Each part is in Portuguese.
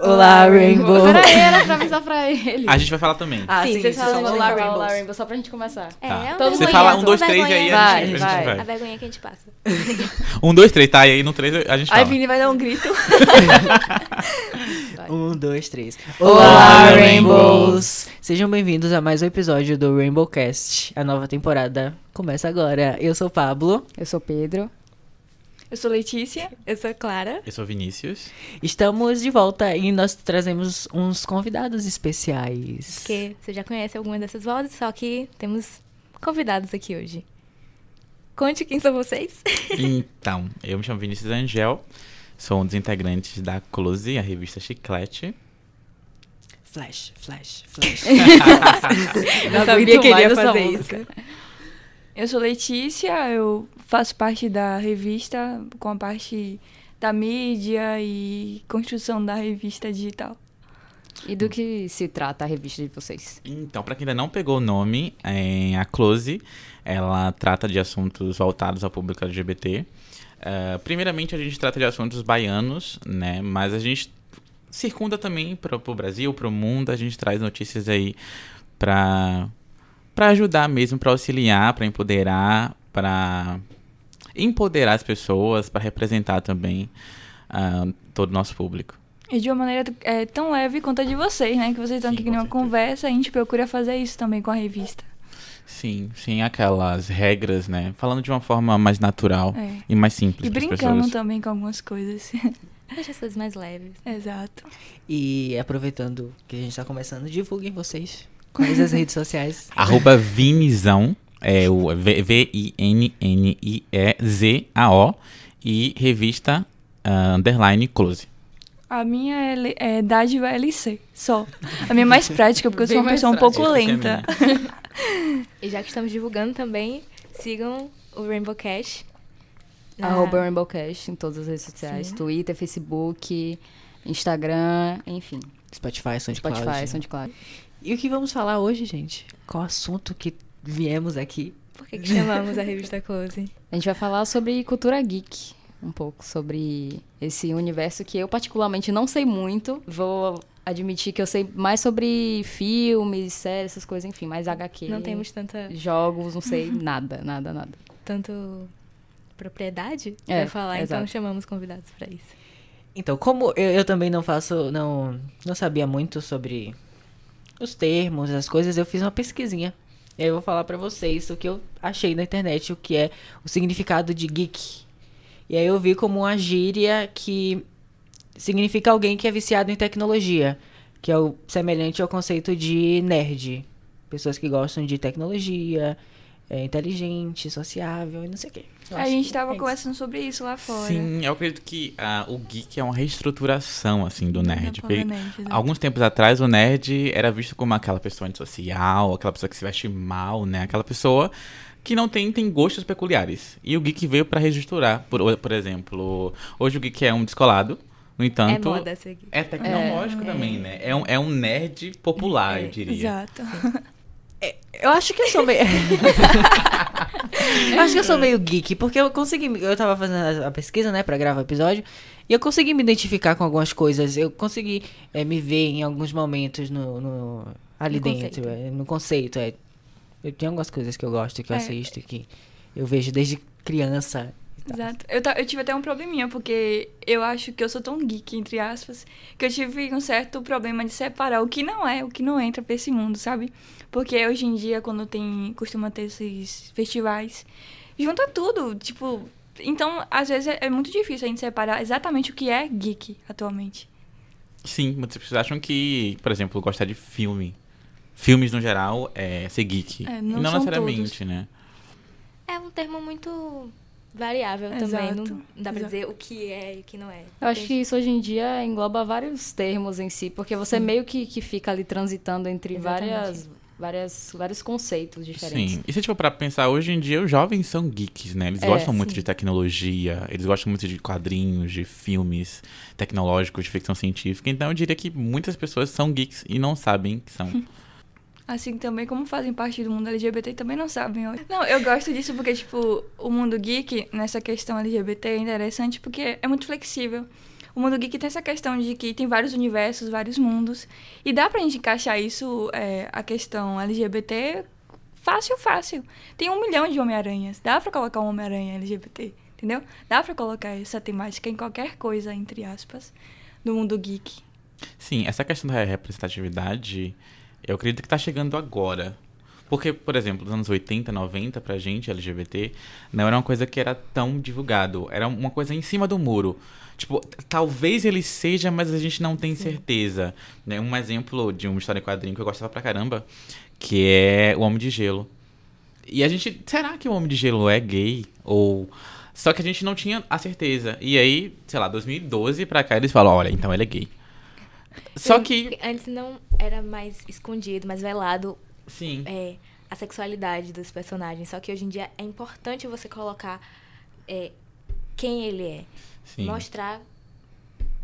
Olá, Rainbow. Peraí, era pra avisar pra ele. A gente vai falar também. Ah, sim, sim, vocês falam Olá, Olá, Rainbow, Rainbows. Rainbow, só pra gente começar. É, Tá. é Todo Você mundo fala ganha, um, dois, três e aí a Vai, gente, a gente vai. vai. A vergonha que a gente passa. Um, dois, três, tá? E aí no três a gente Aí fala. Vini vai dar um grito. Um, dois, três. Olá, Rainbows! Sejam bem-vindos a mais um episódio do Rainbow Cast. A nova temporada começa agora. Eu sou o Pablo. Eu sou Pedro. Eu sou Letícia. Eu sou Clara. Eu sou Vinícius. Estamos de volta e nós trazemos uns convidados especiais. Que você já conhece alguma dessas vozes, só que temos convidados aqui hoje. Conte quem são vocês. Então, eu me chamo Vinícius Angel. Sou um dos integrantes da Close, a revista Chiclete. Flash, flash, flash. Eu sabia que ele ia fazer isso. Eu sou Letícia, eu faço parte da revista com a parte da mídia e construção da revista digital. E do que se trata a revista de vocês? Então, pra quem ainda não pegou o nome, é, a Close, ela trata de assuntos voltados ao público LGBT. Ah, primeiramente, a gente trata de assuntos baianos, né? Mas a gente circunda também para o Brasil, para o mundo. A gente traz notícias aí para para ajudar mesmo, para auxiliar, para empoderar, para empoderar as pessoas, para representar também ah, todo o nosso público. E de uma maneira é, tão leve quanto a de vocês, né? Que vocês estão Sim, aqui com numa certeza. conversa, a gente procura fazer isso também com a revista. Sim, sem aquelas regras, né? Falando de uma forma mais natural É. e mais simples E brincando pessoas. também com algumas coisas. Deixa as coisas mais leves. Exato. e aproveitando que a gente tá começando, divulguem vocês. Quais as redes sociais? Arroba Vinizão, é o V- V-I-N-N-I-E-Z-A-O e revista ah, underline close. A minha é, é dádiva LC, só. A minha é mais prática, porque eu sou Bem uma pessoa um pouco prática, lenta. é E já que estamos divulgando também, sigam o Rainbow Cash. na- Arroba Rainbowcast em todas as redes sociais. Sim. Twitter, Facebook, Instagram, enfim. Spotify, SoundCloud. Spotify, SoundCloud. E o que vamos falar hoje, gente? Qual assunto que viemos aqui? Por que, que chamamos a revista Close? A gente vai falar sobre cultura geek. Um pouco sobre esse universo que eu particularmente não sei muito. Vou admitir que eu sei mais sobre filmes, séries, essas coisas, enfim, mais HQ. Não temos tanta, Jogos, não sei nada, nada, nada. tanto propriedade É, pra falar, então exato. chamamos convidados pra isso. Então, como eu, eu também não faço, não, não sabia muito sobre os termos, as coisas, eu fiz uma pesquisinha. E aí eu vou falar pra vocês o que eu achei na internet, o que é o significado de geek. E aí eu vi como uma gíria que significa alguém que é viciado em tecnologia, que é o semelhante ao conceito de nerd. Pessoas que gostam de tecnologia, é inteligente, sociável e não sei o quê. A gente que tava é conversando sobre isso lá fora. Sim, eu acredito que ah, o geek é uma reestruturação, assim, do nerd. Porque nerd. Alguns tempos atrás, o nerd era visto como aquela pessoa antissocial, aquela pessoa que se veste mal, né? Aquela pessoa que não tem, tem gostos peculiares. E o geek veio pra reestruturar. Por, por exemplo, hoje o geek é um descolado, no entanto... é moda seguir. É tecnológico também, né? É um, é um nerd popular, eu diria. Exato. Eu acho que eu sou meio. acho que eu sou meio geek, porque eu consegui. Eu tava fazendo a- pesquisa, né, pra gravar o episódio, e eu consegui me identificar com algumas coisas. Eu consegui eh, me ver em alguns momentos no, no- ali No dentro, conceito. eh, no conceito. É. Eu tenho algumas coisas que eu gosto, que eu É. assisto, que eu vejo desde criança. Exato. Eu, eu tive até um probleminha, porque eu acho que eu sou tão geek, entre aspas, que eu tive um certo problema de separar o que não é, o que não entra pra esse mundo, sabe? Porque hoje em dia, quando tem. costuma ter esses festivais, junta tudo, tipo. Então, às vezes é, é muito difícil a gente separar exatamente o que é geek atualmente. Sim, muitas pessoas acham que, por exemplo, gostar de filme. Filmes, no geral, é ser geek. É, não não são necessariamente, todos. né? É um termo muito variável também. Exato. Não dá pra Exato. dizer o que é e o que não é. Eu acho que isso hoje em dia engloba vários termos em si, porque você meio que, que fica ali transitando entre Exatamente. várias, várias, vários conceitos diferentes. Sim. E se a gente for pra pensar, hoje em dia os jovens são geeks, né? Eles É, gostam muito sim. de tecnologia, eles gostam muito de quadrinhos, de filmes tecnológicos, de ficção científica. Então eu diria que muitas pessoas são geeks e não sabem que são. Assim também, como fazem parte do mundo LGBT, também não sabem. Não, eu gosto disso porque, tipo, o mundo geek, nessa questão LGBT, é interessante porque é muito flexível. o mundo geek tem essa questão de que tem vários universos, vários mundos. E dá pra gente encaixar isso, é, a questão LGBT, fácil, fácil. Tem um milhão de Homem-Aranhas. Dá pra colocar um Homem-Aranha LGBT, entendeu? Dá pra colocar essa temática em qualquer coisa, entre aspas, do mundo geek. Sim, essa questão da representatividade, eu acredito que tá chegando agora. Porque, por exemplo, nos anos 80, 90, pra gente, LGBT, não era uma coisa que era tão divulgado. Era uma coisa em cima do muro. Tipo, talvez ele seja, mas a gente não tem certeza. Né? Um exemplo de uma história em quadrinho que eu gostava pra caramba, que é o Homem de Gelo. E a gente, será que o Homem de Gelo é gay? Ou... Só que a gente não tinha a certeza. E aí, sei lá, 2012 pra cá, eles falam, olha, então ele é gay. Só que... Antes não era mais escondido, mais velado Sim. é, a sexualidade dos personagens. Só que hoje em dia é importante você colocar é, quem ele é. sim. Mostrar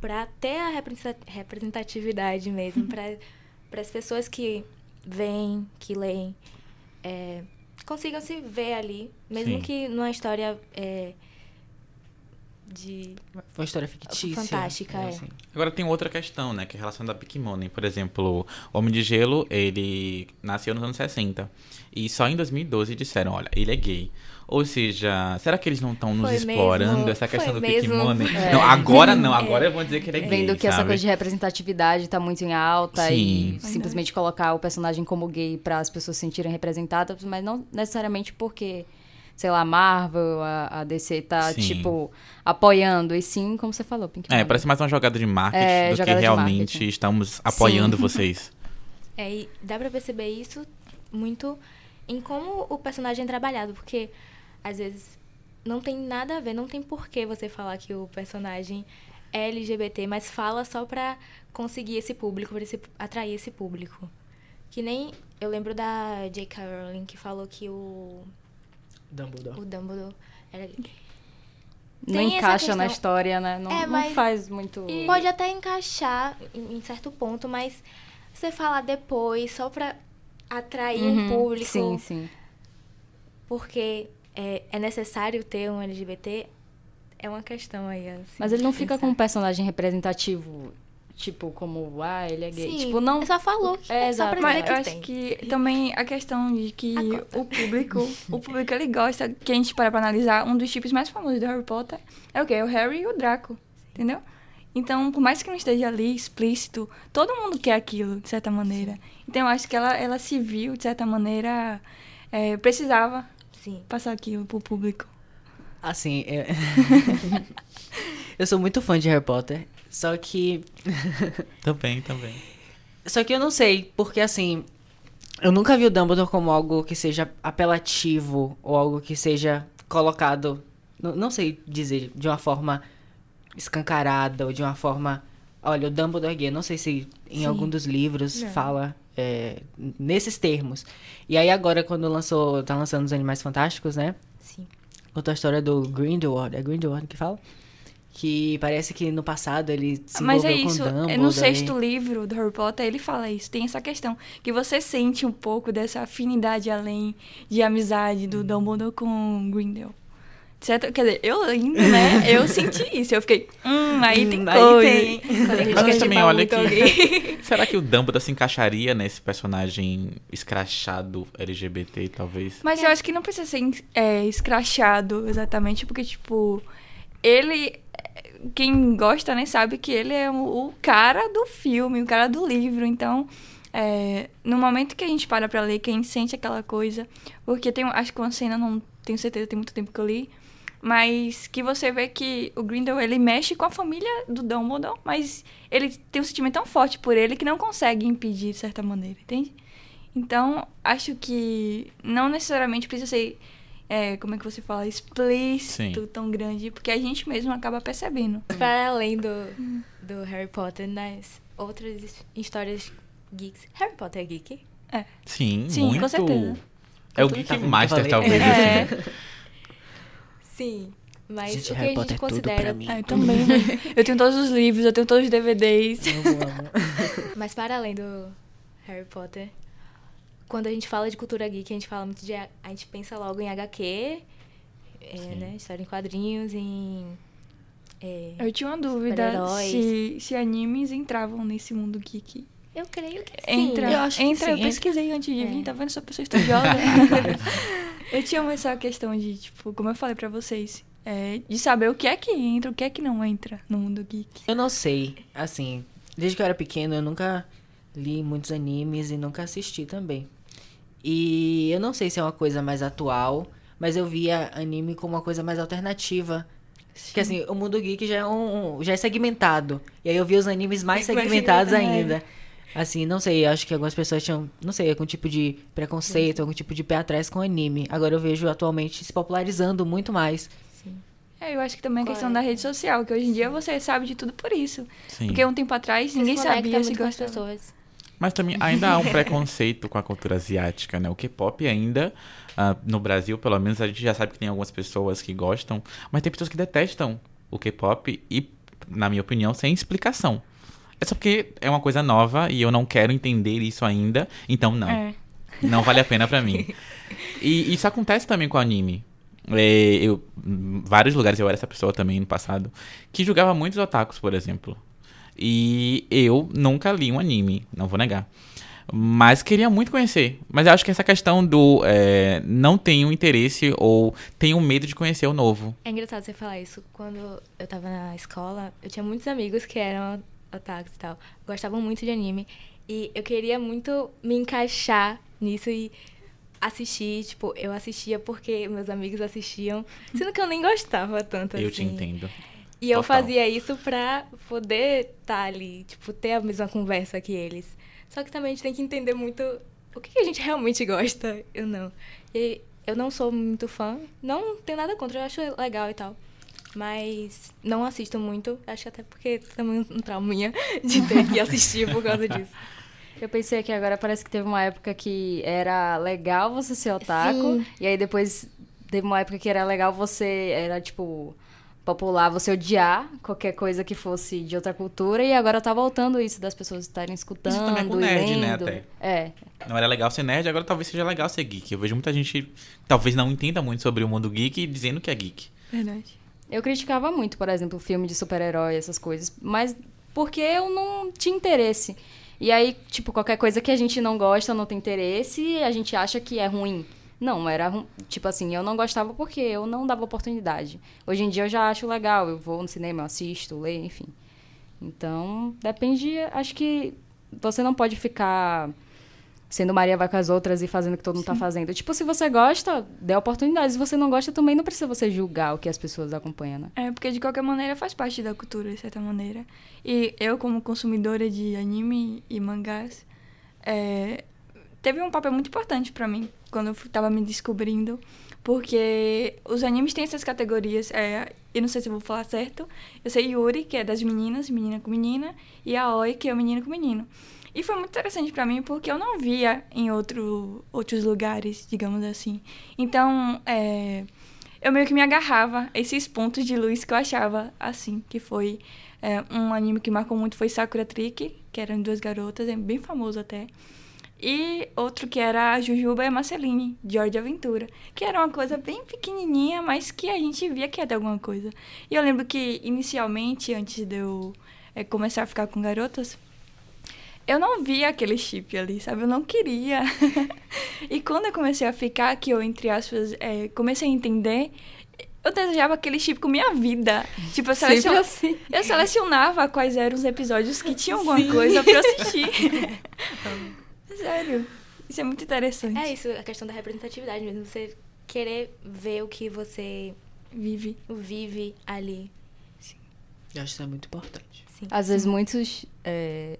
pra ter a representa- representatividade mesmo. para as pessoas que veem, que leem, é, consigam se ver ali. Mesmo Sim. que numa história é, de. Uma história fictícia. Fantástica, é. assim. Agora tem outra questão, né? Que é a relação da Money. Por exemplo, o Homem de Gelo, ele nasceu nos anos 60. E só em 2012 disseram, olha, ele é gay. Ou seja, será que eles não estão nos Foi explorando mesmo, essa questão foi do. Money? É. Não, agora não. Agora vão dizer que ele é gay, Vendo que essa sabe? coisa de representatividade tá muito em alta Sim. e simplesmente colocar o personagem como gay para as pessoas se sentirem representadas, mas não necessariamente porque, sei lá, a Marvel, a, a DC tá, Sim. tipo, apoiando, e sim, como você falou, Pink É, parece mais uma jogada de marketing É, do que realmente marketing. estamos apoiando vocês. É, e dá pra perceber isso muito em como o personagem é trabalhado, porque às vezes não tem nada a ver, não tem porquê você falar que o personagem é LGBT, mas fala só pra conseguir esse público, pra esse, atrair esse público. Que nem eu lembro da J.K. Rowling que falou que o, Dumbledore. o Dumbledore era gay. Não tem encaixa na história, né? Não, É, não mas- faz muito... Pode até encaixar em, em certo ponto, mas você falar depois só pra atrair um Uhum, público. Sim, sim. porque é, é necessário ter um LGBT, é uma questão aí. Assim, Mas ele não fica pensar. com um personagem representativo, tipo, como, ah, ele é gay. Sim, tipo, não... Só falou que É, é, só pra dizer Mas que eu acho tem. que também a questão de que o público, o público ele gosta, que a gente para pra analisar, um dos tipos mais famosos do Harry Potter é o quê? É o Harry e o Draco, entendeu? Então, por mais que não esteja ali explícito, todo mundo quer aquilo, de certa maneira. Então, eu acho que ela, ela se viu, de certa maneira, é, precisava Sim. passar aquilo pro público. Assim, é... eu sou muito fã de Harry Potter, só que também, também. Só que eu não sei, porque assim, eu nunca vi o Dumbledore como algo que seja apelativo ou algo que seja colocado, não, não sei dizer, de uma forma escancarada ou de uma forma, olha, o Dumbledore é gay, não sei se em Sim. algum dos livros Não. fala é, nesses termos. E aí agora quando lançou, tá lançando os Animais Fantásticos, né? Sim. Conta a história do Grindelwald, é Grindelwald que fala? Que parece que no passado ele se Mas é isso, é no sexto livro do Harry Potter, ele fala isso, tem essa questão, que você sente um pouco dessa afinidade além de amizade Hum. do Dumbledore com Grindel. Certo? Quer dizer, eu lendo, né, eu senti isso, eu fiquei, hum, aí tem Hum, aí coisa. tem. Gente Mas também olha que-. Será que o Dumbledore se encaixaria nesse personagem escrachado LGBT, talvez? Mas eu acho que não precisa ser é, escrachado exatamente, porque, tipo, ele. Quem gosta, né, sabe que ele é o, o cara do filme, o cara do livro. Então, é, no momento que a gente para pra ler, que a gente sente aquela coisa. Porque tem, acho que uma cena, não tenho certeza, tem muito tempo que eu li. Mas que você vê que o Grindel, ele mexe com a família do Dumbledore, mas ele tem um sentimento tão forte por ele que não consegue impedir, de certa maneira, entende? Então, acho que não necessariamente precisa ser, é, como é que você fala, explícito, Sim. tão grande, porque a gente mesmo acaba percebendo. Para além do, do Harry Potter, nas outras histórias geeks. Harry Potter é geek? Sim, Sim, muito. com certeza. É o Tá Geek eu Master, talvez, É. assim. Sim. Mas Gente, o que Harry a Potter gente é tudo considera. Ah, eu também. eu tenho todos os livros, eu tenho todos os DVDs. Amo, amo. Mas para além do Harry Potter, quando a gente fala de cultura geek, a gente fala muito de. A gente pensa logo em HQ, é, né? História em quadrinhos, em é, Eu tinha uma dúvida se, se animes entravam nesse mundo geek. eu creio que sim. Entra, Eu acho que entra, sim, eu entra. pesquisei antes de vir, É. tá vendo? Sou pessoa estudiosa. eu tinha essa questão de, tipo, como eu falei pra vocês, é, de saber o que é que entra, o que é que não entra no mundo geek. Eu não sei, assim, desde que eu era pequeno eu nunca li muitos animes e nunca assisti também. E eu não sei se é uma coisa mais atual, mas eu via anime como uma coisa mais alternativa. Porque assim, o mundo geek já é um, um- já é segmentado. E aí eu vi os animes mais Mais segmentados segmentado, ainda. Assim, não sei, acho que algumas pessoas tinham, não sei, algum tipo de preconceito, algum tipo de pé atrás com anime. Agora eu vejo atualmente se popularizando muito mais. É, eu acho que também a Qual questão é? da rede social, que hoje em dia você sabe de tudo por isso. Sim. Porque um tempo atrás ninguém sabia se muito com as gostava. pessoas. Mas também ainda há um preconceito com a cultura asiática, né? O K-pop ainda, ah, no Brasil, pelo menos, a gente já sabe que tem algumas pessoas que gostam, mas tem pessoas que detestam o K-pop e, na minha opinião, sem explicação. É só porque é uma coisa nova e eu não quero entender isso ainda, então não. É. Não vale a pena pra mim. E isso acontece também com o anime. É, eu, em vários lugares eu era essa pessoa também no passado, que julgava muitos otakus, por exemplo. E eu nunca li um anime, não vou negar. Mas queria muito conhecer. Mas eu acho que essa questão do é, não tenho interesse ou tenho medo de conhecer o novo. É engraçado você falar isso. Quando eu tava na escola, eu tinha muitos amigos que eram otakus e tal. Gostavam muito de anime. E eu queria muito me encaixar nisso e assistir. Tipo, eu assistia porque meus amigos assistiam. Sendo que eu nem gostava tanto Eu assim. te entendo. E eu Total. fazia isso pra poder estar ali, tipo, ter a mesma conversa que eles. Só que também a gente tem que entender muito o que que a gente realmente gosta, eu não. E eu não sou muito fã, não tenho nada contra, eu acho legal e tal. Mas não assisto muito, acho até porque também um trauminha de ter que assistir por causa disso. Eu pensei que agora parece que teve uma época que era legal você ser otaku, Sim. e aí depois teve uma época que era legal você, era tipo, popular você odiar qualquer coisa que fosse de outra cultura, e agora tá voltando isso das pessoas estarem escutando também é com e nerd, né, lendo. até. É, Não era legal ser nerd, agora talvez seja legal ser geek. Eu vejo muita gente talvez não entenda muito sobre o mundo geek dizendo que é geek. Verdade. Eu criticava muito, por exemplo, filme de super-herói, essas coisas, mas porque eu não tinha interesse. E aí, tipo, qualquer coisa que a gente não gosta, não tem interesse, a gente acha que é ruim. Não, era tipo assim, eu não gostava porque eu não dava oportunidade. Hoje em dia eu já acho legal, eu vou no cinema, eu assisto, leio, enfim. Então, depende, acho que você não pode ficar sendo Maria vai com as outras e fazendo o que todo mundo tá fazendo. Tipo, se você gosta, dê oportunidade. Se você não gosta, também não precisa você julgar o que as pessoas acompanham, né? É, porque de qualquer maneira faz parte da cultura, de certa maneira. E eu, como consumidora de anime e mangás, é, teve um papel muito importante pra mim quando eu tava me descobrindo. Porque os animes têm essas categorias. É, eu não sei se eu vou falar certo. Eu sei Yuri, que é das meninas, menina com menina, e Aoi, que é menino com menino. E foi muito interessante pra mim porque eu não via em outro, outros lugares, digamos assim. Então, é, eu meio que me agarrava a esses pontos de luz que eu achava assim, que foi é, um anime que marcou muito foi Sakura Trick, que eram duas garotas, é bem famoso até. E outro que era a Jujuba e a Marceline, de Aventura, que era uma coisa bem pequenininha, mas que a gente via que ia ter alguma coisa. E eu lembro que inicialmente, antes de eu é, começar a ficar com garotas, eu não via aquele chip ali, sabe? Eu não queria. e quando eu comecei a ficar, que eu, entre aspas, é, comecei a entender, eu desejava aquele chip com minha vida. Tipo, eu, selecion... assim. eu selecionava quais eram os episódios que tinham alguma coisa pra eu assistir. Sério. Isso é muito interessante. É isso, a questão da representatividade mesmo. Você querer ver o que você Vive. vive ali. Eu acho que isso é muito importante. Sim. Às vezes muitos. é,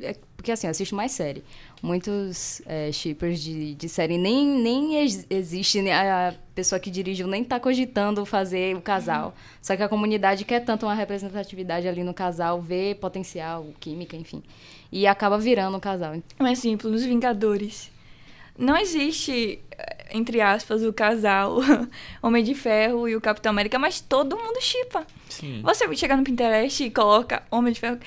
é, porque assim, eu assisto mais série. Muitos é, shippers de, de série nem, nem ex- existe, né? a pessoa que dirigiu nem tá cogitando fazer o casal. Só que a comunidade quer tanto uma representatividade ali no casal, vê potencial, química, enfim. E acaba virando um casal. Um exemplo, nos Vingadores. Não existe, eh, entre aspas, o casal Homem de Ferro e o Capitão América, mas todo mundo chipa. Você chega no Pinterest e coloca Homem de Ferro.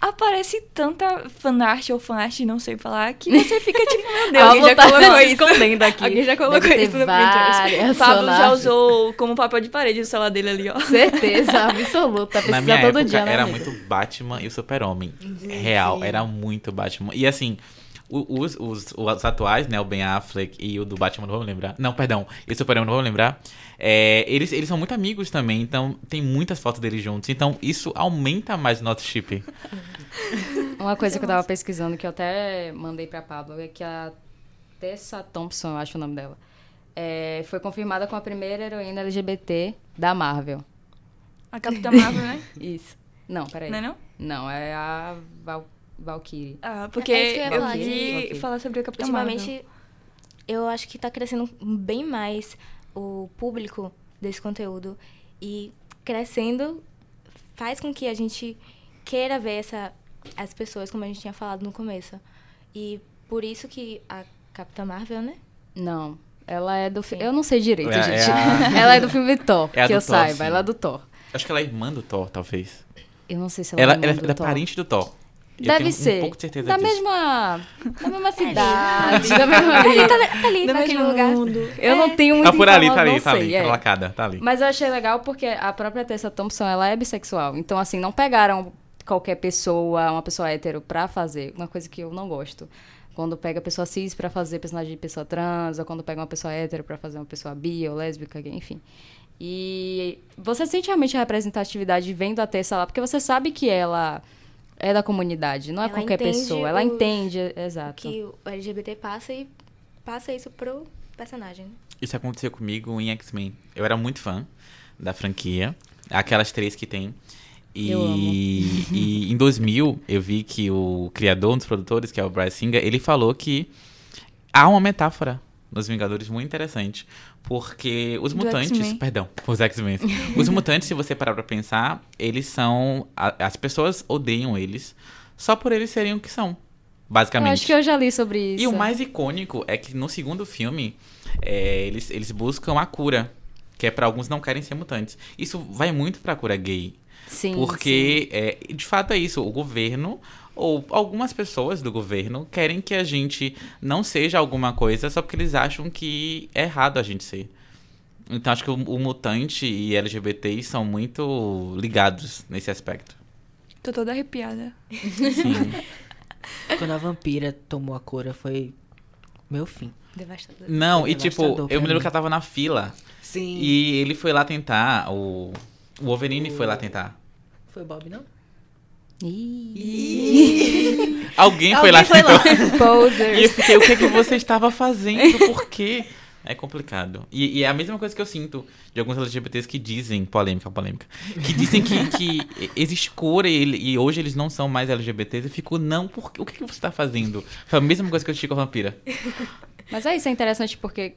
Aparece tanta fanart ou fanart, não sei falar, que você fica tipo, meu Deus, Alguém já tá colocou se isso. escondendo aqui. Alguém já colocou Deve isso no várias Pinterest. O Pablo já usou como papel de parede o celular dele ali, ó. Certeza absoluta. Na Precisa minha todo época dia, né, era amiga? muito Batman e o Super-Homem. Real, era muito Batman. E assim, os, os, os atuais, né? O Ben Affleck e o do Batman, não vou me lembrar. Não, perdão. E o Super-Homem, não vou me lembrar. É, eles, eles são muito amigos também, então tem muitas fotos deles juntos. Então isso aumenta mais o nosso chip. Uma coisa que eu tava pesquisando, que eu até mandei pra Pablo, é que a Tessa Thompson, eu acho o nome dela, é, foi confirmada como a primeira heroína LGBT da Marvel. A Capitã Marvel, né? Isso. Não, peraí. Não é não? Não, é a Val Valkyrie. Ah, porque É isso que eu ia falar, falar sobre a Capitã Marvel. Ultimamente, eu acho que tá crescendo bem mais o público desse conteúdo. E crescendo faz com que a gente queira ver essa, as pessoas, como a gente tinha falado no começo. E por isso que a Capitã Marvel, né? Não, ela é do filme. Eu não sei direito, É- é gente. a- Ela é do filme Thor, É a que eu Thor, saiba. sim. Ela é do Thor. Acho que ela é irmã do Thor, talvez. Eu não sei se ela, Ela, é ela irmã é do Thor. parente do Thor. Eu Deve tenho ser. Um pouco de certeza da disso. mesma, da mesma ali. cidade, da mesma ali. Tá, tá ali, naquele lugar. mundo. Eu não tenho muito Tá por ali, tá ali, tá ali. é. Tá lacada, tá ali. Mas eu achei legal porque a própria Tessa Thompson, ela é bissexual. Então, assim, não pegaram qualquer pessoa, uma pessoa hétero, pra fazer. Uma coisa que eu não gosto. Quando pega pessoa cis pra fazer personagem de pessoa trans, ou quando pega uma pessoa hétero pra fazer uma pessoa bi ou lésbica, gay, enfim. E você sente realmente a representatividade vendo a Tessa lá, porque você sabe que ela é da comunidade, não é Ela qualquer pessoa. Ela os- entende, exato. Que o LGBT passa e passa isso pro personagem. Isso aconteceu comigo em X-Men. Eu era muito fã da franquia. Aquelas três que tem. E, e em 2000, eu vi que o criador, um dos produtores, que é o Bryce Singer, ele falou que há uma metáfora nos Vingadores muito interessante. Porque os Do mutantes... Perdão, os X-Men. os mutantes, se você parar pra pensar, eles são... a- as pessoas odeiam eles só por eles serem o que são. Eu Basicamente. acho que eu já li sobre isso. E o mais icônico é que no segundo filme, é, eles, eles buscam a cura. Que é pra alguns não querem ser mutantes. Isso vai muito pra cura gay. Sim, porque, é, de fato, é isso. O governo, ou algumas pessoas do governo, querem que a gente não seja alguma coisa só porque eles acham que é errado a gente ser. Então, acho que o, o mutante e LGBTI são muito ligados nesse aspecto. Tô toda arrepiada. Sim. Quando a vampira tomou a cura, foi meu fim. Devastador. não, e Devastador tipo, eu me lembro mim. que ela tava na fila. Sim. E ele foi lá tentar, o, o Wolverine foi lá tentar. Foi Bob, não? Ih. Alguém, foi lá Alguém foi lá. E eu fiquei, o que, é que você estava fazendo? Por quê? É complicado. E, e é a mesma coisa que eu sinto de alguns LGBTs que dizem, polêmica, polêmica, que dizem que, que existe cura e, e hoje eles não são mais LGBTs. Eu fico, não, por, o que, que você está fazendo? Foi a mesma coisa que eu tive com a vampira. Mas é isso, é interessante porque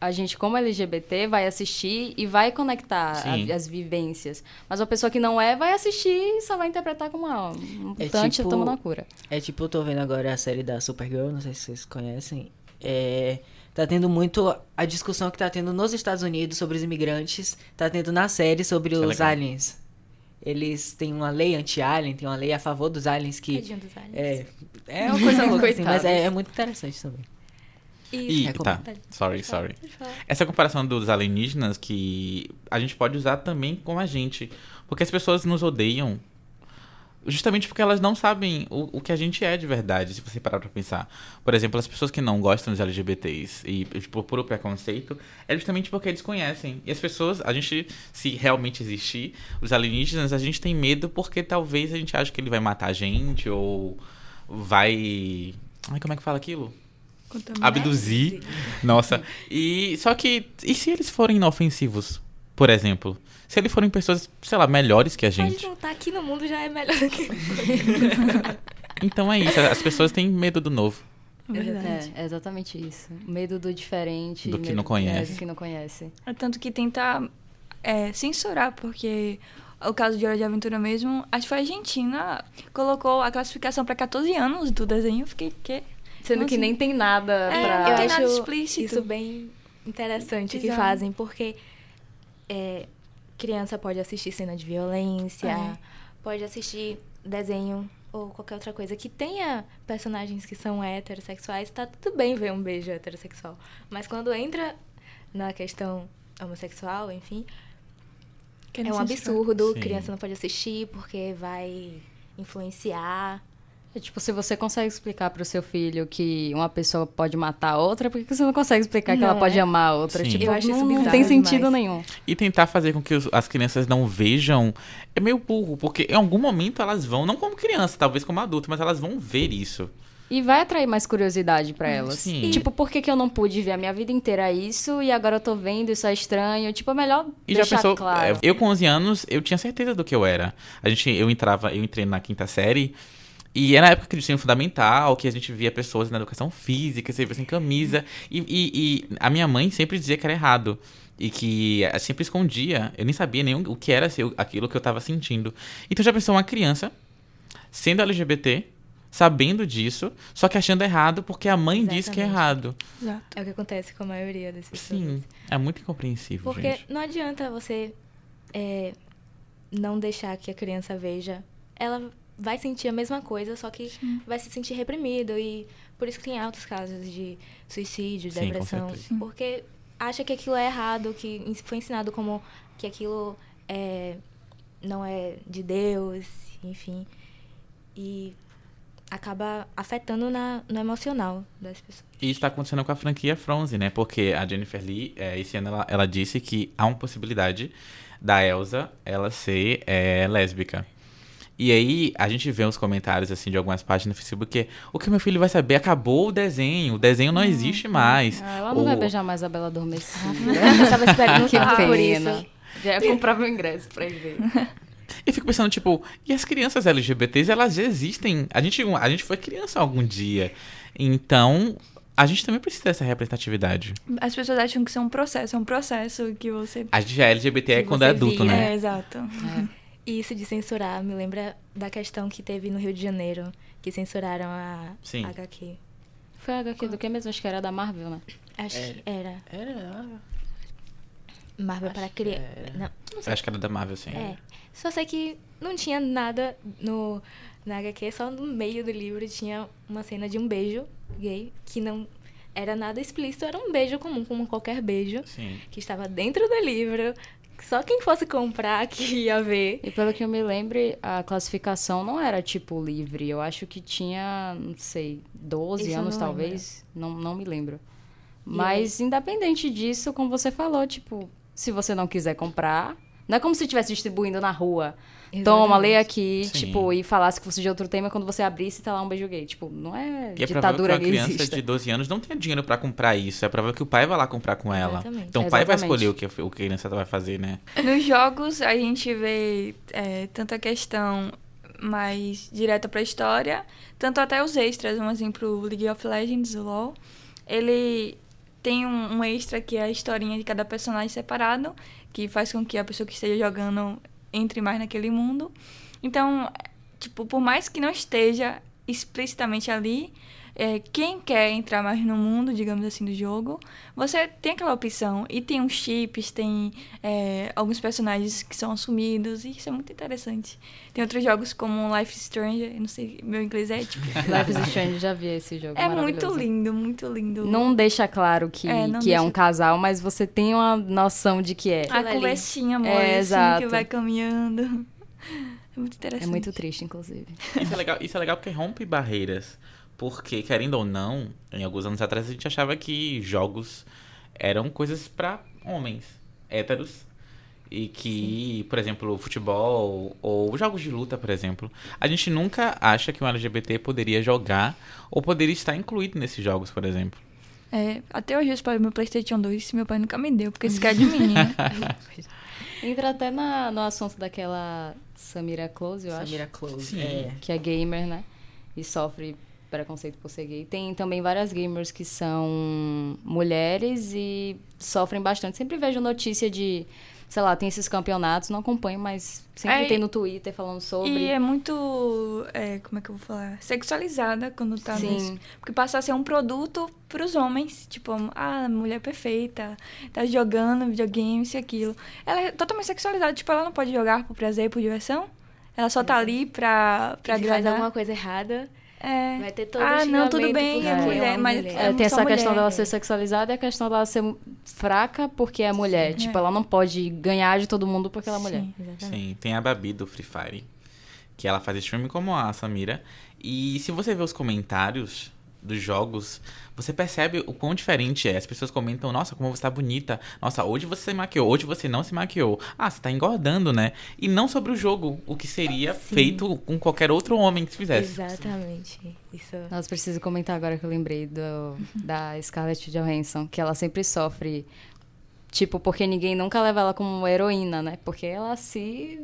a gente, como LGBT, vai assistir e vai conectar a- as vivências. Mas uma pessoa que não é, vai assistir e só vai interpretar como uma um É mutante tipo- tomando a cura. É tipo, eu tô vendo agora a série da Supergirl, não sei se vocês conhecem. É, tá tendo muito a discussão que tá tendo nos Estados Unidos sobre os imigrantes, tá tendo na série sobre Isso é os legal. aliens. Eles têm uma lei anti-alien, tem uma lei a favor dos aliens que. Dos aliens. É, é uma coisa louca, assim, mas é, é muito interessante também. E, é tá, sorry, sorry. Essa comparação dos alienígenas que a gente pode usar também com a gente. Porque as pessoas nos odeiam justamente porque elas não sabem o, o que a gente é de verdade, se você parar pra pensar. Por exemplo, as pessoas que não gostam dos LGBTs e por puro preconceito, é justamente porque eles conhecem. E as pessoas, a gente, se realmente existir, os alienígenas, a gente tem medo porque talvez a gente ache que ele vai matar a gente ou vai. Ai, como é que fala aquilo? Abduzir. Nossa. E só que e se eles forem inofensivos, por exemplo? Se eles forem pessoas, sei lá, melhores que a gente. não estar aqui no mundo já é melhor do que. Então é isso, as pessoas têm medo do novo. Verdade. É, é exatamente isso. Medo do diferente. Do que medo- não conhece. É, do que não conhece. É tanto que tentar é, censurar, porque o caso de Hora de Aventura mesmo, acho que foi a Argentina, colocou a classificação pra 14 anos do desenho. Eu fiquei, quê? Sendo que nem tem nada É, pra... eu tem nada acho explícito. isso bem interessante que Exato. fazem, porque é, criança pode assistir cena de violência, É. pode assistir desenho ou qualquer outra coisa que tenha personagens que são heterossexuais, tá tudo bem ver um beijo heterossexual. Mas quando entra na questão homossexual, enfim, é um absurdo, criança não pode assistir porque vai influenciar. É tipo, se você consegue explicar pro seu filho que uma pessoa pode matar a outra, por que você não consegue explicar que Não ela pode é? amar a outra? Sim. Tipo, Eu acho isso não, não tem sentido demais. nenhum. E tentar fazer com que os- as crianças não vejam é meio burro, porque em algum momento elas vão, não como criança, talvez como adulto, mas elas vão ver isso. E vai atrair mais curiosidade pra elas. Sim. Tipo, por que, que eu não pude ver a minha vida inteira isso e agora eu tô vendo, isso é estranho? Tipo, é melhor E já deixar pensou, claro. é, eu com 11 anos, eu tinha certeza do que eu era. A gente, eu entrava, eu entrei na quinta série e era na época que tinha fundamental, que a gente via pessoas na educação física, sempre sem camisa. E, e- e a minha mãe sempre dizia que era errado. E que eh, sempre escondia. Eu nem sabia nem o que era ser aquilo que eu tava sentindo. Então já pensou uma criança sendo LGBT, sabendo disso, só que achando errado porque a mãe diz que é Exatamente. errado. Exato. É o que acontece com a maioria das pessoas. Sim, é muito incompreensível, Porque gente. não adianta você é, não deixar que a criança veja. Ela vai sentir a mesma coisa, só que vai se sentir reprimido. E por isso que tem altos casos de suicídio, Sim, depressão. Porque acha que aquilo é errado, que foi ensinado como que aquilo é, não é de Deus, enfim. E acaba afetando na, no emocional das pessoas. E está acontecendo com a franquia Fronze, né? Porque a Jennifer Lee, é, esse ano, ela, ela disse que há uma possibilidade da Elsa ela ser é, lésbica. E aí, a gente vê uns comentários, assim, de algumas páginas no Facebook que o que meu filho vai saber? Acabou o desenho, o desenho não existe mais. Ah, ela não vai Ou- beijar mais a Bela Adormecida. Esperando que tanto por isso. Já ia comprar meu ingresso pra ir ver. E eu fico pensando, tipo, e as crianças LGBTs, elas já existem. A gente, a gente foi criança algum dia. Então, a gente também precisa dessa representatividade. As pessoas acham que isso é um processo, é um processo que você. A gente já é LGBT é quando é adulto, vira. né? É, exato. E isso de censurar me lembra da questão que teve no Rio de Janeiro, que censuraram a Sim. HQ. Foi a HQ do que mesmo? Acho que era da Marvel, né? Acho que era. Era. Marvel Acho para criança. era. Não, não sei. acho que era da Marvel, sim. É. Só sei que não tinha nada no, na HQ, só no meio do livro tinha uma cena de um beijo gay, que não era nada explícito, era um beijo comum, como qualquer beijo, Sim. que estava dentro do livro. Só quem fosse comprar que ia ver. E pelo que eu me lembre, a classificação não era tipo livre. Eu acho que tinha, não sei, 12 Isso anos não talvez. Não, não me lembro. Mas independente disso, como você falou, tipo, se você não quiser comprar, não é como se estivesse distribuindo na rua. Toma, lê aqui, Sim. tipo, e falasse que fosse de outro tema quando você abrisse tá lá um beijo gay. Tipo, não é E é provável que ditadura uma criança exista. de 12 anos não tenha dinheiro pra comprar isso. É provável que o pai vai lá comprar com ela. Exatamente. Então o pai vai Exatamente. escolher o que, o que a criança vai fazer, né? Nos jogos, a gente vê é, tanto a questão mais direta pra história, tanto até os extras. Um exemplo, o League of Legends, o LoL. Ele tem um, um extra que é a historinha de cada personagem separado, que faz com que a pessoa que esteja jogando entre mais naquele mundo. Então, tipo, por mais que não esteja explicitamente ali, é, quem quer entrar mais no mundo, digamos assim, do jogo, você tem aquela opção. E tem uns chips, tem é, alguns personagens que são assumidos, e isso é muito interessante. Tem outros jogos como Life is Strange, não sei, meu inglês é tipo. Life is Strange, já vi esse jogo. é muito lindo, muito lindo. Não deixa claro que, É, que é um casal, mas você tem uma noção de que é. A conversinha, amor, É, assim, exato. que vai caminhando. É muito interessante. É muito triste, inclusive. Isso é legal, isso é legal porque rompe barreiras. Porque, querendo ou não, em alguns anos atrás a gente achava que jogos eram coisas pra homens héteros. E que, por exemplo, futebol ou jogos de luta, por exemplo, a gente nunca acha que um LGBT poderia jogar ou poderia estar incluído nesses jogos, por exemplo. É, até hoje eu espero meu Playstation 2, meu pai nunca me deu, porque esse cara é de menina. Entra até na, no assunto daquela Samira Close, eu acho. Samira Close. Sim. É. Que é gamer, né? E sofre preconceito por ser gay. Tem também várias gamers que são mulheres e sofrem bastante. Sempre vejo notícia de, sei lá, tem esses campeonatos, não acompanho, mas sempre É, tem no Twitter falando sobre. E é muito. é, como é que eu vou falar? Sexualizada quando tá Sim. nisso. Porque passa a ser um produto pros homens. Tipo, ah, mulher perfeita, tá jogando videogame, isso e aquilo. Ela é totalmente sexualizada. Tipo, ela não pode jogar por prazer, por diversão. Ela só tá ali pra, pra se faz agradar. alguma coisa errada, É. vai ter todo Ah, não, tudo bem, é mulher, uma mas- mulher. É, tem essa questão mulher. dela ser sexualizada e a questão dela ser fraca porque é mulher. Tipo, ela não pode ganhar de todo mundo porque ela é mulher. Sim. Exatamente. Sim, tem a Babi do Free Fire, que ela faz streaming como a Samira. E se você vê os comentários dos jogos, você percebe o quão diferente é. As pessoas comentam, nossa, como você tá bonita. Nossa, hoje você se maquiou, hoje você não se maquiou. Ah, você tá engordando, né? E não sobre o jogo, o que seria feito com qualquer outro homem que fizesse. Exatamente. Isso. Nossa, preciso comentar agora que eu lembrei do, da Scarlett Johansson, que ela sempre sofre. Tipo, porque ninguém nunca leva ela como heroína, né? Porque ela se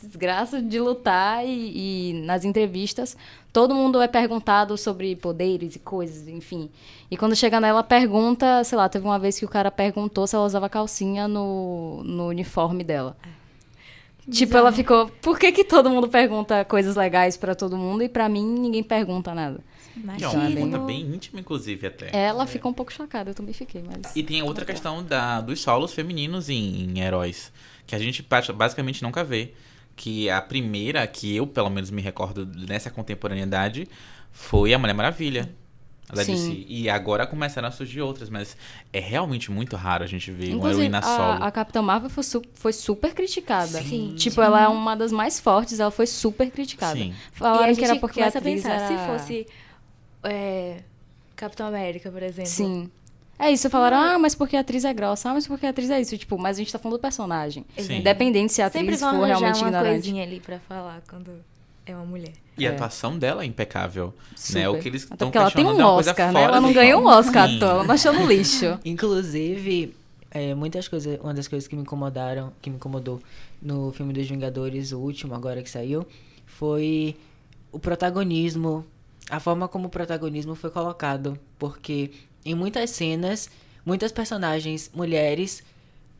desgraça de lutar e, e nas entrevistas todo mundo é perguntado sobre poderes e coisas, enfim. E quando chega nela, pergunta, sei lá, teve uma vez que o cara perguntou se ela usava calcinha no, no uniforme dela. Tipo, ela ficou, por que que todo mundo pergunta coisas legais pra todo mundo e pra mim ninguém pergunta nada? Que é uma pergunta bem íntima, inclusive, até. Ela ficou um pouco chocada, eu também fiquei, mas. E tem a outra questão da, dos solos femininos em, em heróis, que a gente ba- basicamente nunca vê. Que a primeira, que eu pelo menos me recordo nessa contemporaneidade, foi a Mulher Maravilha. Da Sim. E agora começaram a surgir outras, mas é realmente muito raro a gente ver uma Inclusive, heroína solo. a, a Capitã Marvel foi, su- foi super criticada. Sim. Tipo, ela é uma das mais fortes, ela foi super criticada. Sim. E Falaram a gente que era porque a atriz pensar, era... se fosse é, Capitão América, por exemplo. Sim. É isso, falaram, ah, mas porque a atriz é grossa, ah, mas porque a atriz é isso. Tipo, mas a gente tá falando do personagem. Sim. Independente se a Sempre atriz vão for realmente uma ignorante. coisinha ali pra falar quando é uma mulher. E a É. atuação dela é impecável. Né? O que eles estão porque ela tem um é uma Oscar, né? Ela não ganhou um. Oscar, então ela não achou no lixo. Inclusive, é, muitas coisas, uma das coisas que me incomodaram, que me incomodou no filme dos Vingadores, o último agora que saiu, foi o protagonismo, a forma como o protagonismo foi colocado, porque em muitas cenas, muitas personagens mulheres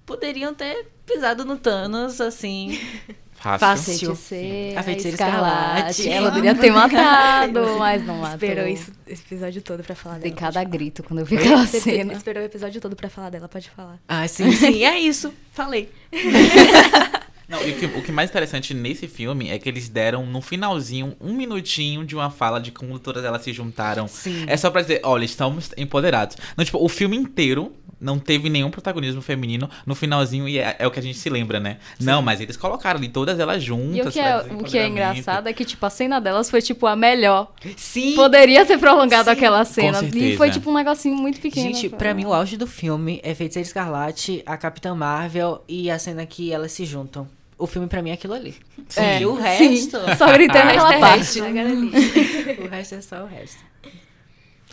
poderiam ter pisado no Thanos assim, Fácil. Fácil. Feiticeira, A feiticeira Escarlate. Escarlate. Ela deveria ter matado, mas não matou. Esperou isso, esse episódio todo pra falar dela. cada pode falar. grito quando eu vi aquela Você cena. esperou o episódio todo pra falar dela, pode falar. Ah, sim, sim, é isso. Falei. Não, e o que, o que mais interessante nesse filme é que eles deram no finalzinho um minutinho de uma fala de como todas elas se juntaram. Sim. É só pra dizer, olha, estamos empoderados. Não, tipo, o filme inteiro não teve nenhum protagonismo feminino no finalzinho e é, é o que a gente se lembra, né? Não, mas eles colocaram ali todas elas juntas. E o que, é, o que é engraçado é que, tipo, a cena delas foi, tipo, a melhor. Sim. Poderia ter prolongado aquela cena. E foi, tipo, um negocinho muito pequeno. Gente, pra mim o auge do filme é Feiticeira Escarlate, a Capitã Marvel e a cena que elas se juntam. O filme pra mim é aquilo ali. É, E o sim. resto. Só gritei o naquela resto parte. é o resto é só o resto.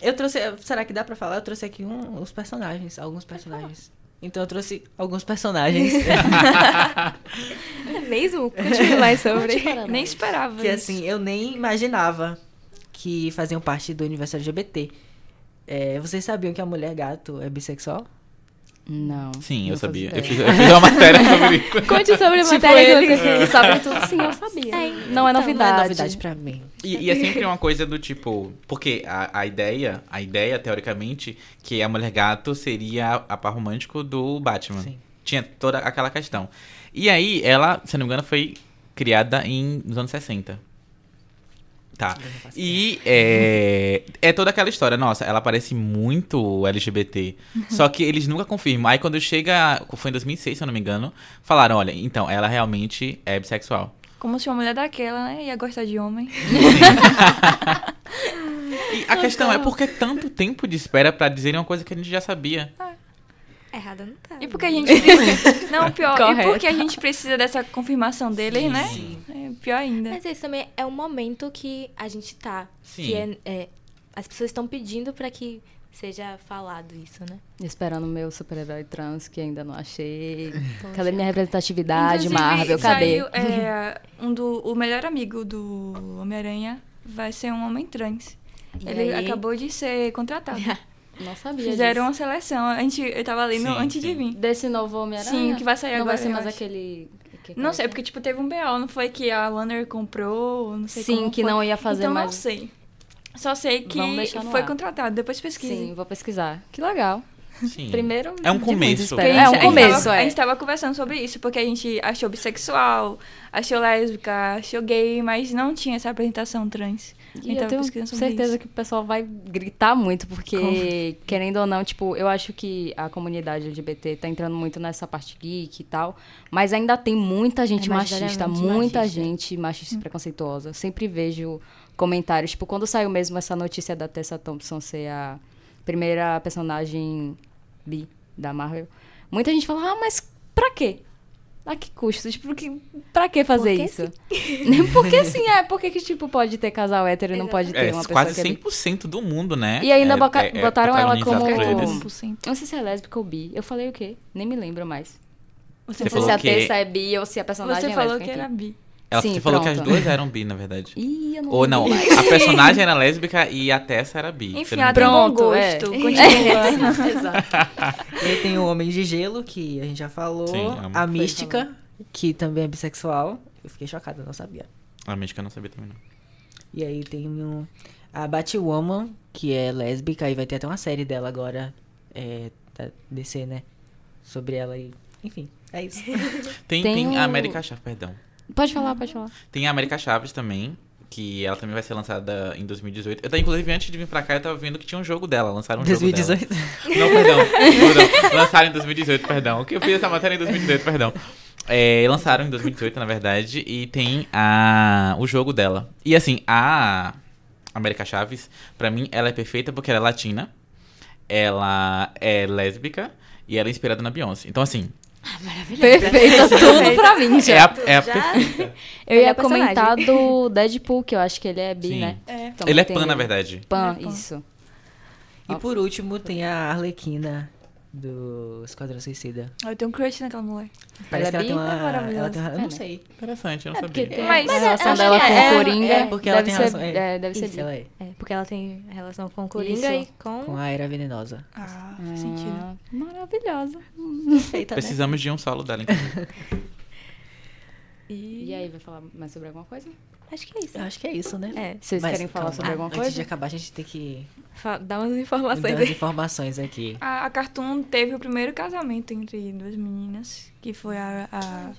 Eu trouxe. Será que dá pra falar? Eu trouxe aqui um, os personagens, alguns personagens. Então eu trouxe alguns personagens. É mesmo? Continue mais sobre. Nem esperava que isso. assim, eu nem imaginava que faziam parte do universo LGBT. É, vocês sabiam que a mulher gato é bissexual? Não. Sim, eu não sabia. Eu fiz, eu fiz uma matéria sobre isso. Conte sobre a Tipo, matéria ele que você que sabe tudo, sim, eu sabia. É, não é então, novidade. Não é novidade pra mim. E, e é sempre uma coisa do tipo. Porque a, a ideia, a ideia, teoricamente, que a mulher gato seria a par romântico do Batman. Sim. Tinha toda aquela questão. E aí, ela, se não me engano, foi criada em, nos anos 60. Tá. E é, é toda aquela história. Nossa, ela parece muito LGBT. Só que eles nunca confirmam. Aí quando chega. Foi em 2006, se eu não me engano. Falaram: olha, então, ela realmente é bissexual. Como se uma mulher daquela, né, ia gostar de homem. E a questão é por que tanto tempo de espera pra dizerem uma coisa que a gente já sabia? Errada não tá. E porque a gente precisa... Não, pior, e Correto. porque a gente precisa dessa confirmação deles, né? Sim. Pior ainda. Mas esse também é um momento que a gente tá. Sim. Que é, é- as pessoas estão pedindo pra que seja falado isso, né? Esperando o meu super-herói trans, que ainda não achei. Cadê minha representatividade, Inclusive, Marvel? Cadê? Saiu, é, um do, o melhor amigo do Homem-Aranha vai ser um homem trans. E Ele aí? acabou de ser contratado. Não sabia Fizeram disso. uma seleção. A gente, eu tava lendo Sim, antes de sim. vir. Desse novo Homem-Aranha? Sim, que vai sair Não agora, vai ser mais acho. aquele... que- Não sei, porque tipo, teve um BO, não foi que a Warner comprou, não sei Sim, como que foi. não ia fazer então, mais... não sei. Só sei que foi ar. contratado. Depois pesquisa. Sim, vou pesquisar. Que legal. Sim. Primeiro. É um começo. É um a gente começo, A é. gente tava conversando sobre isso, porque a gente achou bissexual, achou lésbica, achou gay, mas não tinha essa apresentação trans. E gente eu tenho certeza isso. que o pessoal vai gritar muito, porque, querendo ou não, tipo, eu acho que a comunidade LGBT tá entrando muito nessa parte geek e tal, mas ainda tem muita gente É machista, muita machista. gente machista e preconceituosa. Sempre vejo comentários, tipo, quando saiu mesmo essa notícia da Tessa Thompson ser a primeira personagem bi da Marvel, muita gente fala, ah, mas pra quê? A que custo? Tipo, que, pra que fazer Porque isso? porque sim, é. Porque que, tipo, pode ter casal hétero e não pode ter É, uma pessoa quase que é? 100% do mundo, né? E ainda É- boca- é- é botaram ela como-. 100%. Não sei se é lésbica ou bi. Eu falei o quê? Nem me lembro mais. Você Não sei se a que- Tessa é bi ou se a personagem Você é falou que era bi. Ela Sim, você falou que as pronto. duas eram bi, na verdade. Ih, eu não Ou não, a personagem era lésbica e a Tessa era bi. Enfim, ela tem bom Pronto, é. gosto. Continua. Exato. E aí tem o Homem de Gelo, que a gente já falou. Sim, a Mística, que também é bissexual. Eu fiquei chocada, não sabia. A mística eu não sabia também, não. E aí tem o- a Batwoman, que é lésbica, e vai ter até uma série dela agora, é, da DC, né? Sobre ela e... Enfim, é isso. Tem, Tem tem, o- a América Chaves, perdão. Pode falar, pode falar. Tem a América Chaves também, que ela também vai ser lançada em 2018. Eu, inclusive, antes de vir pra cá, eu tava vendo que tinha um jogo dela, lançaram um jogo 2018. dela. Não, perdão, perdão. Lançaram em 2018, perdão. Que eu fiz essa matéria em 2018, perdão. É, lançaram em 2018, na verdade, e tem a, o jogo dela. E assim, a América Chaves, pra mim, ela é perfeita porque ela é latina, ela é lésbica e ela é inspirada na Beyoncé. Então, assim, Perfeita, tudo pra mim já. é a, é a Já- perfeita. Eu Ele é ia o personagem. comentar do Deadpool, que eu acho que ele é bi, Sim. né? É. Também Ele é pan, na verdade. Pan, é pan. isso. E por último tem a Arlequina do Esquadrão Suicida. Eu tenho um crush naquela mulher. Parece Ela é que ela tem uma... É maravilhosa. ela tem uma... Eu É, não né? sei. Interessante, eu não É porque sabia. tem Mas- a relação dela com é- o Coringa. é, porque ela deve tem ser, relação- é. é, deve ser Isso, ela é. É, porque ela tem relação com o Coringa Isso. e com... Com a Era Venenosa. Ah, faz sentido. Ah, maravilhosa. Perfeita, né? Precisamos de um solo dela, então. E... E aí, vai falar mais sobre alguma coisa? Acho que é isso. Eu acho que é isso, né? É. Vocês Mas, querem falar calma, sobre alguma Antes coisa? de acabar, a gente tem que Fa- Dá umas dar informações umas aí. informações aqui. A, a Cartoon teve o primeiro casamento entre duas meninas, que foi a, a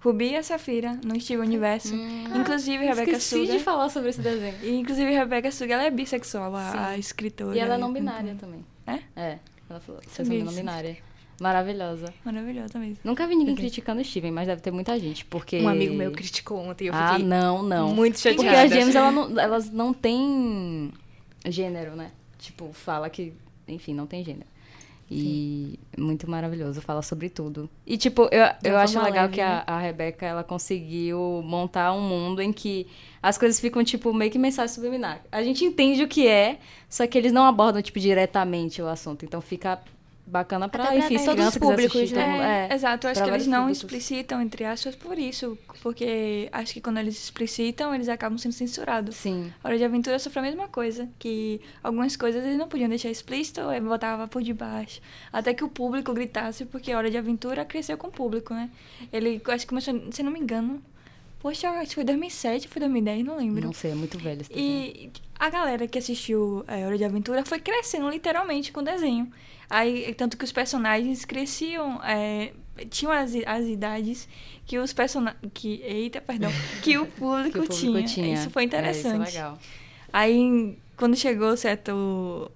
Ruby e a Safira, no Steven Universo. Inclusive, Rebecca Esqueci Suga. de falar sobre esse desenho. E, inclusive, Rebecca Suga, ela é bissexual, a, a escritora. E ela é não binária também. É? É. Ela falou que é não binária. Maravilhosa. Maravilhosa mesmo. Nunca vi ninguém criticando o Steven, mas deve ter muita gente, porque... Um amigo meu criticou ontem eu Ah, fiquei não, não. muito chateada. Porque as gêmeas, ela não- elas não têm gênero, né? Tipo, fala que, enfim, não tem gênero. E muito maravilhoso, fala sobre tudo. E, tipo, eu, eu acho legal leve, que a, né? a Rebeca, ela conseguiu montar um mundo em que as coisas ficam, tipo, meio que mensagem subliminar. A gente entende o que é, só que eles não abordam, tipo, diretamente o assunto. Então fica bacana pra enfim, todos os públicos, assistir, né? É, é. exato, eu acho que eles não públicos. explicitam, entre aspas, por isso. Porque acho que quando eles explicitam, eles acabam sendo censurados. Sim. Hora de Aventura sofreu a mesma coisa, que algumas coisas eles não podiam deixar explícito, aí botava por debaixo. Até que o público gritasse, porque Hora de Aventura cresceu com o público, né? Ele, acho que começou, se não me engano, poxa, acho que foi 2007, foi 2010, não lembro. Não sei, é muito velho esse. E a galera que assistiu é, Hora de Aventura foi crescendo literalmente com o desenho. Aí, tanto que os personagens cresciam, é, tinham as, i- as idades que os personagens. Que, eita, perdão. Que o público, Que o público tinha. tinha. Isso foi É, interessante. isso é legal. Aí, quando chegou certo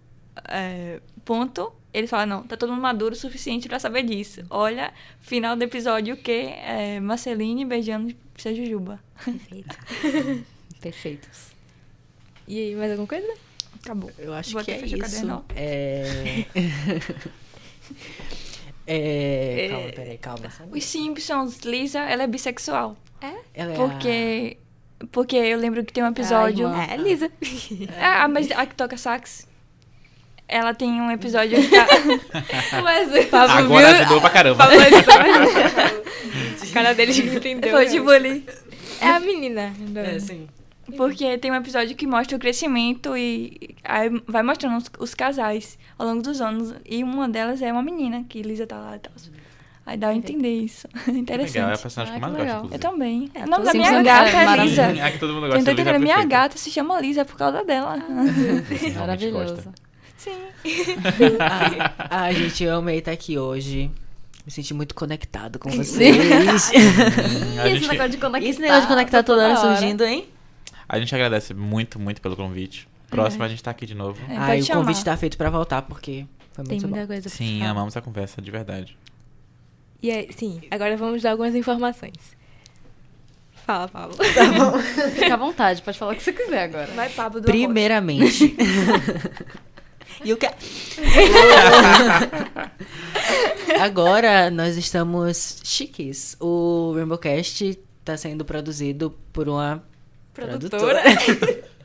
é, ponto, eles falaram, não, tá todo mundo maduro o suficiente pra saber disso. Olha, final do episódio que é Marceline beijando Jujuba. Perfeito. Perfeitos. E aí, mais alguma coisa? Acabou. Eu acho Vou que é isso. cadernal. É... é... Calma, peraí, calma. Os Simpsons, Lisa, ela é bissexual. Ela é Porque. Porque eu lembro que tem um episódio. irmã. É, Lisa. Ah, mas a que toca sax. Ela tem um episódio que tá. Mas Agora ajudou pra caramba. a cara dele não entendeu. Foi tipo ali. É a menina. É, sim. Porque tem um episódio que mostra o crescimento e aí vai mostrando os, os casais ao longo dos anos. E uma delas é uma menina, que Lisa tá lá e tal. Aí dá a entender isso. Interessante. Legal, é a personagem que Ah, eu mais que gosto, legal. Eu também. É, o nome da minha gata é. Lisa. É que todo mundo gosta tá Lisa entendendo? é Minha gata se chama Lisa por causa dela. Maravilhoso. gosta. Sim. Ah, ah, gente, eu amei estar aqui hoje. Me senti muito conectado com vocês. E esse negócio de conectar. Esse negócio de conectar toda hora hora. surgindo, hein? A gente agradece muito, muito pelo convite. Próximo a gente tá aqui de novo. É, Ai, pode o chamar. convite tá feito pra voltar, porque foi Tem muito bom. muita coisa pra Sim, falar. amamos a conversa, de verdade. E aí, sim, agora vamos dar algumas informações. Fala, Pablo. Fica à vontade, pode falar o que você quiser agora. Vai, Pablo do Primeiramente. e o que? Agora nós estamos chiques. O Rainbowcast tá sendo produzido por uma Produtora.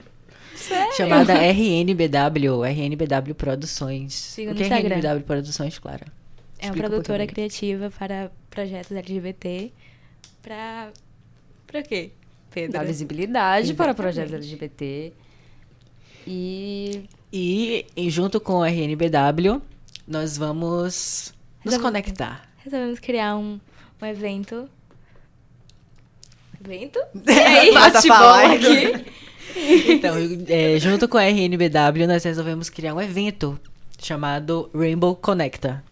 chamada RNBW, RNBW Produções. Siga o no que é Instagram. RNBW Produções, Clara? É uma Explica um produtora criativa para projetos LGBT. Pra. Pra quê, Pedro? Dar visibilidade para projetos LGBT. E E, e junto com o RNBW, nós vamos nos conectar. Resolvemos criar um, um evento. Evento? E aí, bate-bola aqui. Então, é, junto com a RNBW, nós resolvemos criar um evento chamado Rainbow Connecta.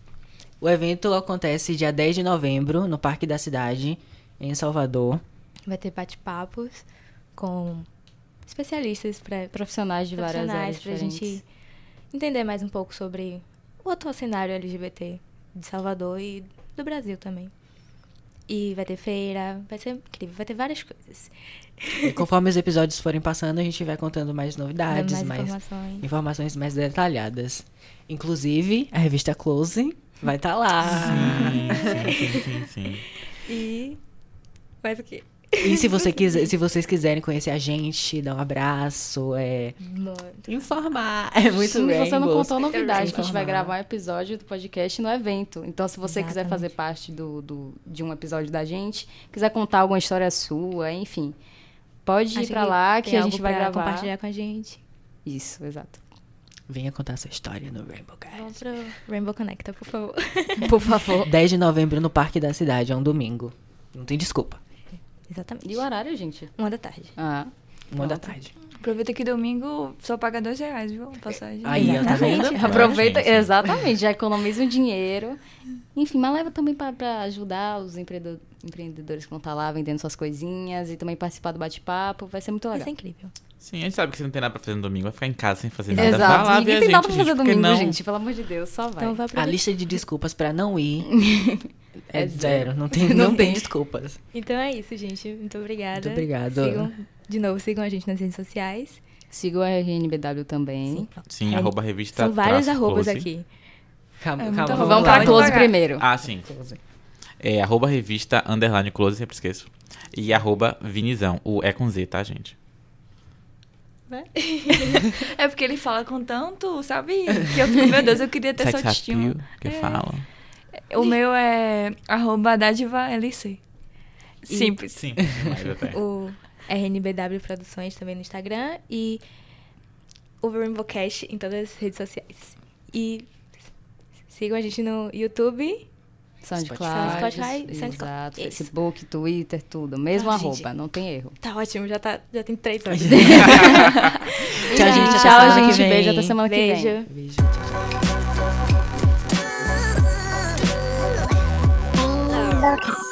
O evento acontece dia 10 de novembro, no Parque da Cidade, em Salvador. Vai ter bate-papos com especialistas para profissionais de várias profissionais áreas pra diferentes. gente entender mais um pouco sobre o atual cenário LGBT de Salvador e do Brasil também. E vai ter feira, vai ser incrível, vai ter várias coisas. E conforme os episódios forem passando, a gente vai contando mais novidades, Dando mais, informações. informações mais detalhadas. Inclusive, a revista Close vai estar lá. Sim, sim, sim, sim, sim. E mais o quê? E se, você quiser, se vocês quiserem conhecer a gente, dar um abraço, é, Muito. informar. É muito Sim, você não contou a novidade, que a gente vai gravar um episódio do podcast no evento. Então, se você quiser Exatamente. fazer parte do, do- de um episódio da gente, quiser contar alguma história sua, enfim, pode ir Acho pra lá que a gente vai gravar. compartilhar com a gente. Isso, exato. Venha contar sua história no Rainbow Cast. Vamos pro Rainbow Connecta, por favor. Por favor. 10 de novembro no Parque da Cidade, é um domingo. Não tem desculpa. Exatamente. E o horário, gente? Uma da tarde. Ah, Uma da tarde. Aproveita que domingo só paga dois reais, viu? Passagem. Aí, tá? Exatamente. aproveita, gente, exatamente, já economiza um dinheiro. Enfim, mas leva também pra, pra ajudar os empreendedor- empreendedores que vão estar lá vendendo suas coisinhas e também participar do bate-papo. Vai ser muito Vai legal. ser incrível. Sim, a gente sabe que você não tem nada pra fazer no domingo, vai ficar em casa sem fazer nada. Exato. Vai lá Ninguém tem gente, nada pra fazer gente, domingo, não... gente. Pelo amor de Deus, só vai. Então vai A lista de desculpas pra não ir é É zero. Não tem, Não não tem desculpas. Então é isso, gente. Muito obrigada. Muito obrigado. Sigam, de novo, sigam a gente nas redes sociais. Siga o RNBW também. Sim. Sim, É, arroba revista São vários arrobas close. aqui. Calma, É calma. Vamos, pra close devagar. primeiro. Ah, sim. É arroba revista underline close, sempre esqueço. E arroba vinizão. O é com Z, tá, gente? É porque ele fala com tanto, sabe? Que eu fico, meu Deus, eu queria ter Sex essa autoestima. que É. fala. O meu é arroba dádiva LC. Simples. Sim, mas até. O RNBW Produções também no Instagram. E o Rainbow Cash em todas as redes sociais. E sigam a gente no YouTube. SoundCloud, Spotify, SoundCloud. exato. Facebook, Twitter, tudo. Mesmo Ah, arroba, gente. não tem erro. Tá ótimo, já, tá, já tem três anos. Tchau, gente. Tchau, gente. Beijo, até semana que vem. Beijo. Beijo. Tchau, tchau. Locust.